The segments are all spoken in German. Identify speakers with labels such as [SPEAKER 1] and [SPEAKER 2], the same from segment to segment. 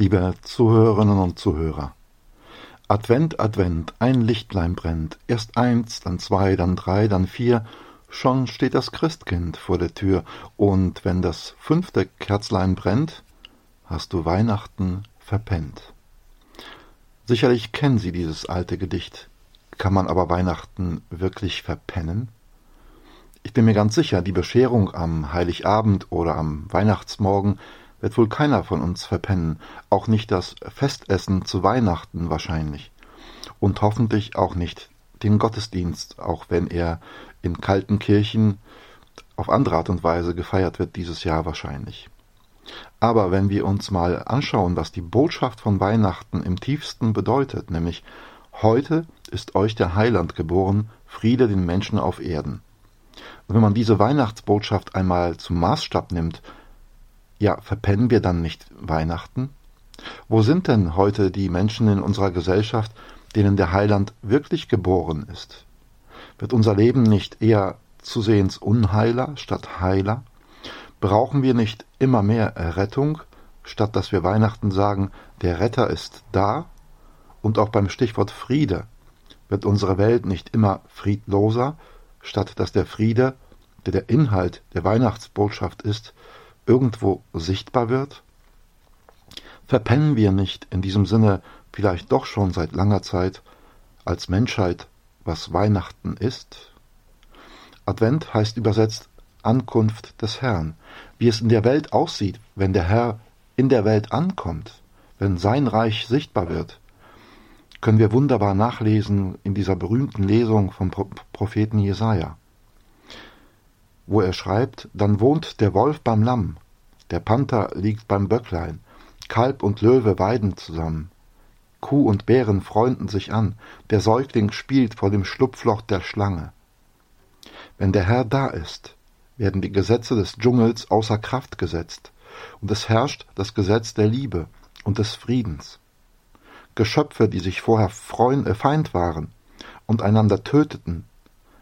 [SPEAKER 1] Liebe Zuhörerinnen und Zuhörer, Advent, Advent, ein Lichtlein brennt, erst eins, dann zwei, dann drei, dann vier, schon steht das Christkind vor der Tür, und wenn das fünfte Kerzlein brennt, hast du Weihnachten verpennt. Sicherlich kennen Sie dieses alte Gedicht. Kann man aber Weihnachten wirklich verpennen? Ich bin mir ganz sicher, die Bescherung am Heiligabend oder am Weihnachtsmorgen wird wohl keiner von uns verpennen, auch nicht das Festessen zu Weihnachten wahrscheinlich. Und hoffentlich auch nicht den Gottesdienst, auch wenn er in kalten Kirchen auf andere Art und Weise gefeiert wird dieses Jahr wahrscheinlich. Aber wenn wir uns mal anschauen, was die Botschaft von Weihnachten im tiefsten bedeutet, nämlich heute ist euch der Heiland geboren, Friede den Menschen auf Erden. Und wenn man diese Weihnachtsbotschaft einmal zum Maßstab nimmt, ja, verpennen wir dann nicht Weihnachten? Wo sind denn heute die Menschen in unserer Gesellschaft, denen der Heiland wirklich geboren ist? Wird unser Leben nicht eher zusehends Unheiler statt Heiler? Brauchen wir nicht immer mehr Errettung, statt dass wir Weihnachten sagen, der Retter ist da? Und auch beim Stichwort Friede wird unsere Welt nicht immer friedloser, statt dass der Friede, der der Inhalt der Weihnachtsbotschaft ist, irgendwo sichtbar wird? Verpennen wir nicht in diesem Sinne vielleicht doch schon seit langer Zeit als Menschheit, was Weihnachten ist? Advent heißt übersetzt Ankunft des Herrn, wie es in der Welt aussieht, wenn der Herr in der Welt ankommt, wenn sein Reich sichtbar wird, können wir wunderbar nachlesen in dieser berühmten Lesung vom Propheten Jesaja wo er schreibt, dann wohnt der Wolf beim Lamm, der Panther liegt beim Böcklein, Kalb und Löwe weiden zusammen. Kuh und Bären freunden sich an, der Säugling spielt vor dem Schlupfloch der Schlange. Wenn der Herr da ist, werden die Gesetze des Dschungels außer Kraft gesetzt, und es herrscht das Gesetz der Liebe und des Friedens. Geschöpfe, die sich vorher Freund, äh, Feind waren und einander töteten,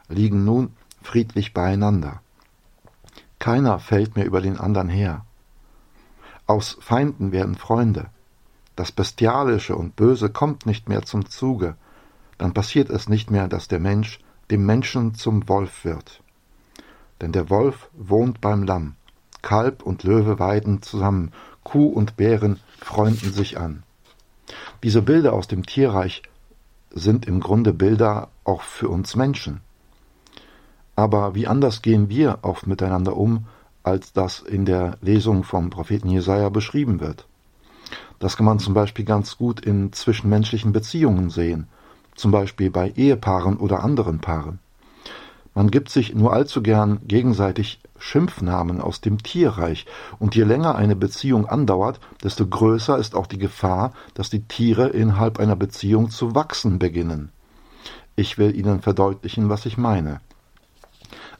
[SPEAKER 1] liegen nun friedlich beieinander. Keiner fällt mehr über den anderen her. Aus Feinden werden Freunde. Das Bestialische und Böse kommt nicht mehr zum Zuge. Dann passiert es nicht mehr, dass der Mensch dem Menschen zum Wolf wird. Denn der Wolf wohnt beim Lamm. Kalb und Löwe weiden zusammen, Kuh und Bären freunden sich an. Diese Bilder aus dem Tierreich sind im Grunde Bilder auch für uns Menschen. Aber wie anders gehen wir oft miteinander um, als das in der Lesung vom Propheten Jesaja beschrieben wird? Das kann man zum Beispiel ganz gut in zwischenmenschlichen Beziehungen sehen, zum Beispiel bei Ehepaaren oder anderen Paaren. Man gibt sich nur allzu gern gegenseitig Schimpfnamen aus dem Tierreich, und je länger eine Beziehung andauert, desto größer ist auch die Gefahr, dass die Tiere innerhalb einer Beziehung zu wachsen beginnen. Ich will Ihnen verdeutlichen, was ich meine.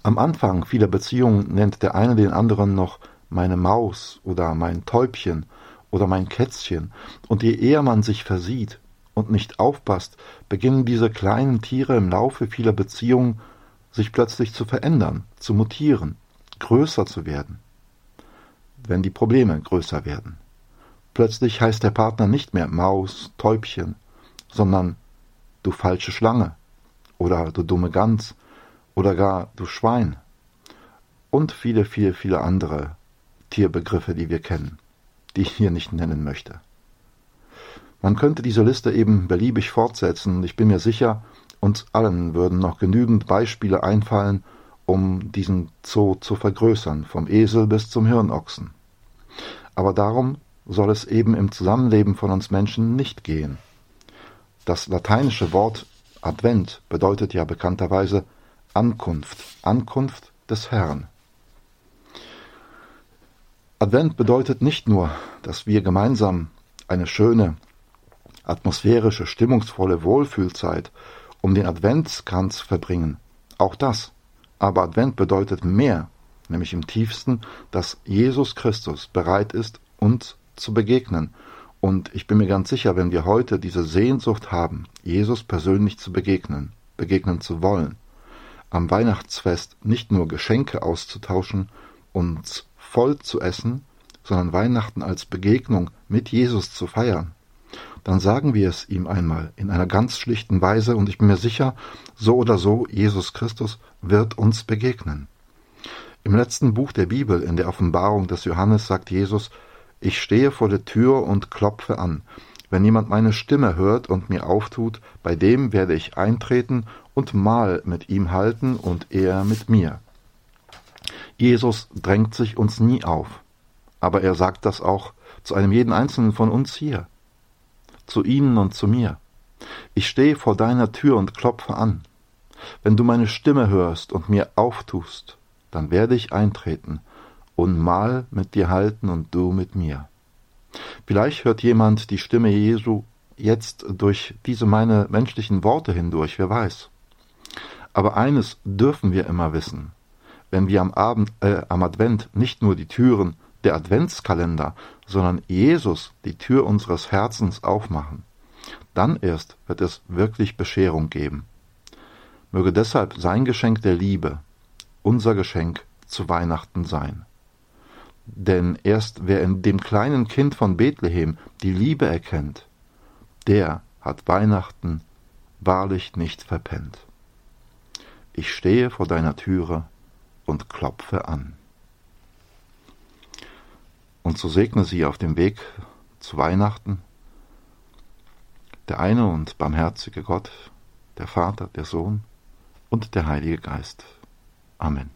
[SPEAKER 1] Am Anfang vieler Beziehungen nennt der eine den anderen noch meine Maus oder mein Täubchen oder mein Kätzchen, und je eher man sich versieht und nicht aufpasst, beginnen diese kleinen Tiere im Laufe vieler Beziehungen sich plötzlich zu verändern, zu mutieren, größer zu werden, wenn die Probleme größer werden. Plötzlich heißt der Partner nicht mehr Maus, Täubchen, sondern du falsche Schlange oder du dumme Gans oder gar du Schwein und viele, viele, viele andere Tierbegriffe, die wir kennen, die ich hier nicht nennen möchte. Man könnte diese Liste eben beliebig fortsetzen und ich bin mir sicher, uns allen würden noch genügend Beispiele einfallen, um diesen Zoo zu vergrößern, vom Esel bis zum Hirnochsen. Aber darum soll es eben im Zusammenleben von uns Menschen nicht gehen. Das lateinische Wort Advent bedeutet ja bekannterweise Ankunft, Ankunft des Herrn. Advent bedeutet nicht nur, dass wir gemeinsam eine schöne, atmosphärische, stimmungsvolle Wohlfühlzeit um den Adventskranz verbringen. Auch das. Aber Advent bedeutet mehr, nämlich im tiefsten, dass Jesus Christus bereit ist, uns zu begegnen. Und ich bin mir ganz sicher, wenn wir heute diese Sehnsucht haben, Jesus persönlich zu begegnen, begegnen zu wollen, am Weihnachtsfest nicht nur Geschenke auszutauschen, uns voll zu essen, sondern Weihnachten als Begegnung mit Jesus zu feiern, dann sagen wir es ihm einmal in einer ganz schlichten Weise und ich bin mir sicher, so oder so, Jesus Christus wird uns begegnen. Im letzten Buch der Bibel, in der Offenbarung des Johannes, sagt Jesus, ich stehe vor der Tür und klopfe an. Wenn jemand meine Stimme hört und mir auftut, bei dem werde ich eintreten und Mahl mit ihm halten und er mit mir. Jesus drängt sich uns nie auf, aber er sagt das auch zu einem jeden einzelnen von uns hier, zu Ihnen und zu mir. Ich stehe vor deiner Tür und klopfe an. Wenn du meine Stimme hörst und mir auftust, dann werde ich eintreten und Mahl mit dir halten und du mit mir. Vielleicht hört jemand die Stimme Jesu jetzt durch diese meine menschlichen Worte hindurch, wer weiß. Aber eines dürfen wir immer wissen wenn wir am Abend, äh, am Advent nicht nur die Türen der Adventskalender, sondern Jesus die Tür unseres Herzens aufmachen, dann erst wird es wirklich Bescherung geben. Möge deshalb sein Geschenk der Liebe unser Geschenk zu Weihnachten sein. Denn erst wer in dem kleinen Kind von Bethlehem die Liebe erkennt, der hat Weihnachten wahrlich nicht verpennt. Ich stehe vor deiner Türe und klopfe an. Und so segne sie auf dem Weg zu Weihnachten der eine und barmherzige Gott, der Vater, der Sohn und der Heilige Geist. Amen.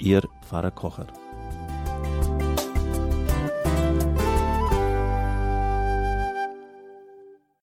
[SPEAKER 2] Ihr Pfarrer Kocher.